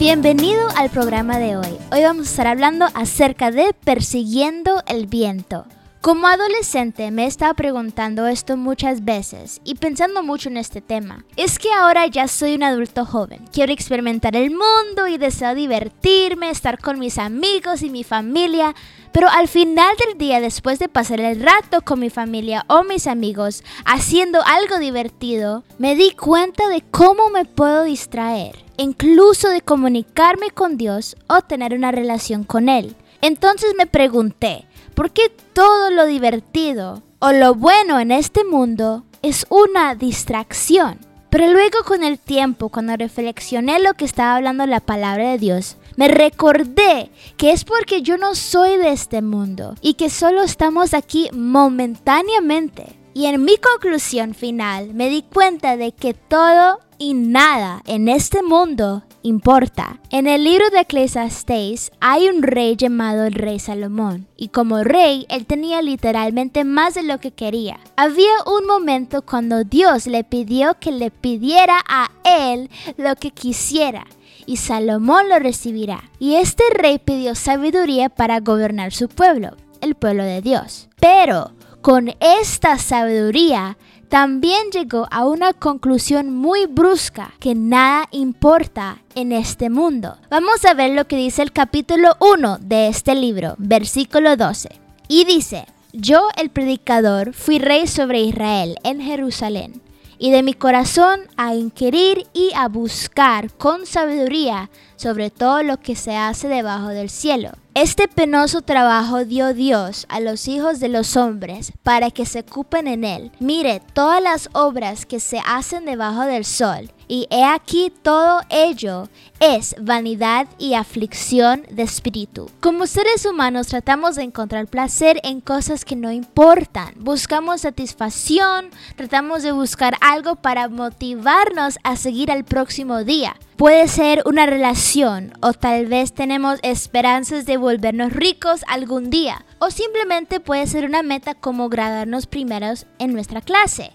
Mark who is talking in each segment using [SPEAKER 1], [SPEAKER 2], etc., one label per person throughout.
[SPEAKER 1] Bienvenido al programa de hoy. Hoy vamos a estar hablando acerca de persiguiendo el viento. Como adolescente me he estado preguntando esto muchas veces y pensando mucho en este tema. Es que ahora ya soy un adulto joven, quiero experimentar el mundo y deseo divertirme, estar con mis amigos y mi familia, pero al final del día, después de pasar el rato con mi familia o mis amigos haciendo algo divertido, me di cuenta de cómo me puedo distraer, incluso de comunicarme con Dios o tener una relación con Él. Entonces me pregunté, ¿por qué todo lo divertido o lo bueno en este mundo es una distracción? Pero luego con el tiempo, cuando reflexioné lo que estaba hablando la palabra de Dios, me recordé que es porque yo no soy de este mundo y que solo estamos aquí momentáneamente. Y en mi conclusión final me di cuenta de que todo y nada en este mundo importa. En el libro de Ecclesiastes hay un rey llamado el rey Salomón, y como rey él tenía literalmente más de lo que quería. Había un momento cuando Dios le pidió que le pidiera a él lo que quisiera, y Salomón lo recibirá. Y este rey pidió sabiduría para gobernar su pueblo, el pueblo de Dios. Pero con esta sabiduría, también llegó a una conclusión muy brusca, que nada importa en este mundo. Vamos a ver lo que dice el capítulo 1 de este libro, versículo 12. Y dice, yo el predicador fui rey sobre Israel en Jerusalén, y de mi corazón a inquirir y a buscar con sabiduría sobre todo lo que se hace debajo del cielo. Este penoso trabajo dio Dios a los hijos de los hombres para que se ocupen en él. Mire todas las obras que se hacen debajo del sol, y he aquí todo ello es vanidad y aflicción de espíritu. Como seres humanos tratamos de encontrar placer en cosas que no importan. Buscamos satisfacción, tratamos de buscar algo para motivarnos a seguir al próximo día. Puede ser una relación o tal vez tenemos esperanzas de volvernos ricos algún día o simplemente puede ser una meta como graduarnos primeros en nuestra clase.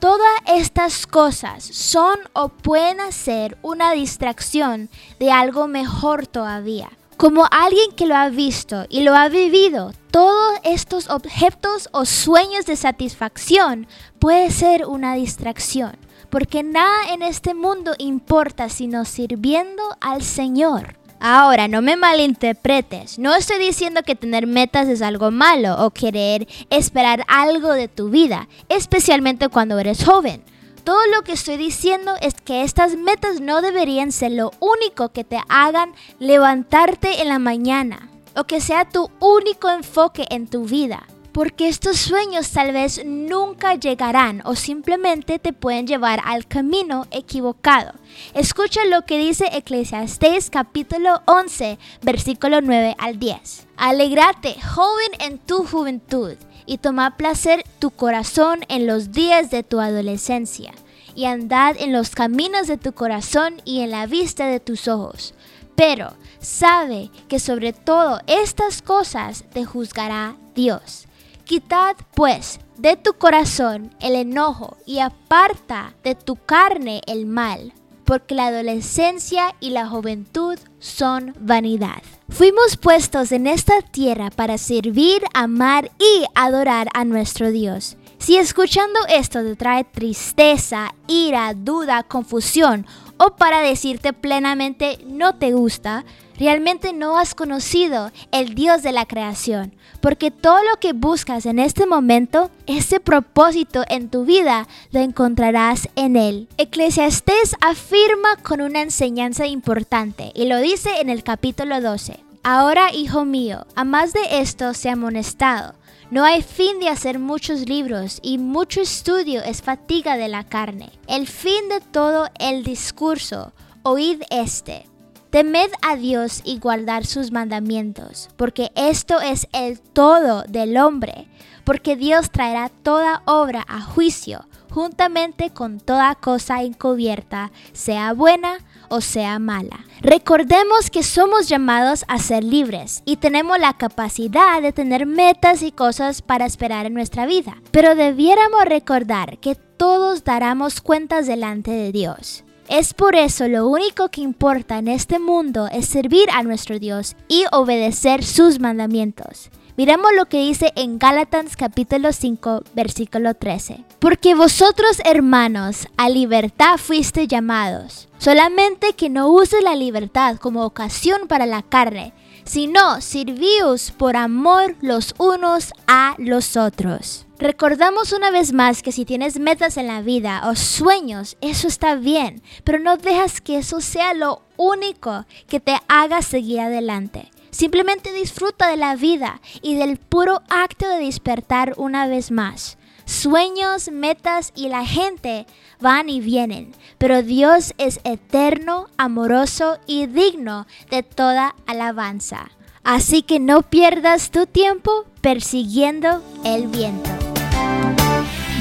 [SPEAKER 1] Todas estas cosas son o pueden ser una distracción de algo mejor todavía. Como alguien que lo ha visto y lo ha vivido, todos estos objetos o sueños de satisfacción puede ser una distracción porque nada en este mundo importa sino sirviendo al Señor. Ahora, no me malinterpretes, no estoy diciendo que tener metas es algo malo o querer esperar algo de tu vida, especialmente cuando eres joven. Todo lo que estoy diciendo es que estas metas no deberían ser lo único que te hagan levantarte en la mañana o que sea tu único enfoque en tu vida porque estos sueños tal vez nunca llegarán o simplemente te pueden llevar al camino equivocado. Escucha lo que dice Eclesiastes capítulo 11, versículo 9 al 10. Alegrate, joven, en tu juventud, y toma placer tu corazón en los días de tu adolescencia, y andad en los caminos de tu corazón y en la vista de tus ojos. Pero sabe que sobre todo estas cosas te juzgará Dios. Quitad pues de tu corazón el enojo y aparta de tu carne el mal, porque la adolescencia y la juventud son vanidad. Fuimos puestos en esta tierra para servir, amar y adorar a nuestro Dios. Si escuchando esto te trae tristeza, ira, duda, confusión, o para decirte plenamente no te gusta, realmente no has conocido el Dios de la creación, porque todo lo que buscas en este momento, ese propósito en tu vida, lo encontrarás en Él. Eclesiastés afirma con una enseñanza importante y lo dice en el capítulo 12. Ahora, hijo mío, a más de esto se ha amonestado. No hay fin de hacer muchos libros y mucho estudio es fatiga de la carne. El fin de todo el discurso, oíd este. Temed a Dios y guardar sus mandamientos, porque esto es el todo del hombre, porque Dios traerá toda obra a juicio, juntamente con toda cosa encubierta, sea buena o sea mala. Recordemos que somos llamados a ser libres y tenemos la capacidad de tener metas y cosas para esperar en nuestra vida, pero debiéramos recordar que todos daremos cuentas delante de Dios. Es por eso lo único que importa en este mundo es servir a nuestro Dios y obedecer sus mandamientos. Miremos lo que dice en Gálatas capítulo 5 versículo 13. Porque vosotros hermanos a libertad fuiste llamados, solamente que no uses la libertad como ocasión para la carne, sino sirvíos por amor los unos a los otros. Recordamos una vez más que si tienes metas en la vida o sueños, eso está bien, pero no dejas que eso sea lo único que te haga seguir adelante. Simplemente disfruta de la vida y del puro acto de despertar una vez más. Sueños, metas y la gente van y vienen, pero Dios es eterno, amoroso y digno de toda alabanza. Así que no pierdas tu tiempo persiguiendo el viento.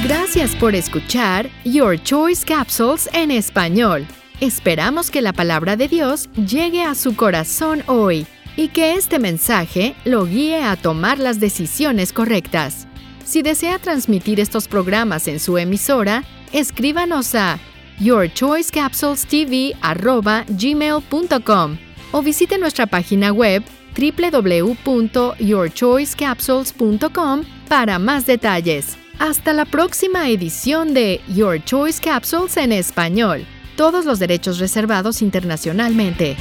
[SPEAKER 2] Gracias por escuchar Your Choice Capsules en español. Esperamos que la palabra de Dios llegue a su corazón hoy y que este mensaje lo guíe a tomar las decisiones correctas. Si desea transmitir estos programas en su emisora, escríbanos a yourchoicecapsulestv@gmail.com o visite nuestra página web www.yourchoicecapsules.com para más detalles. Hasta la próxima edición de Your Choice Capsules en español. Todos los derechos reservados internacionalmente.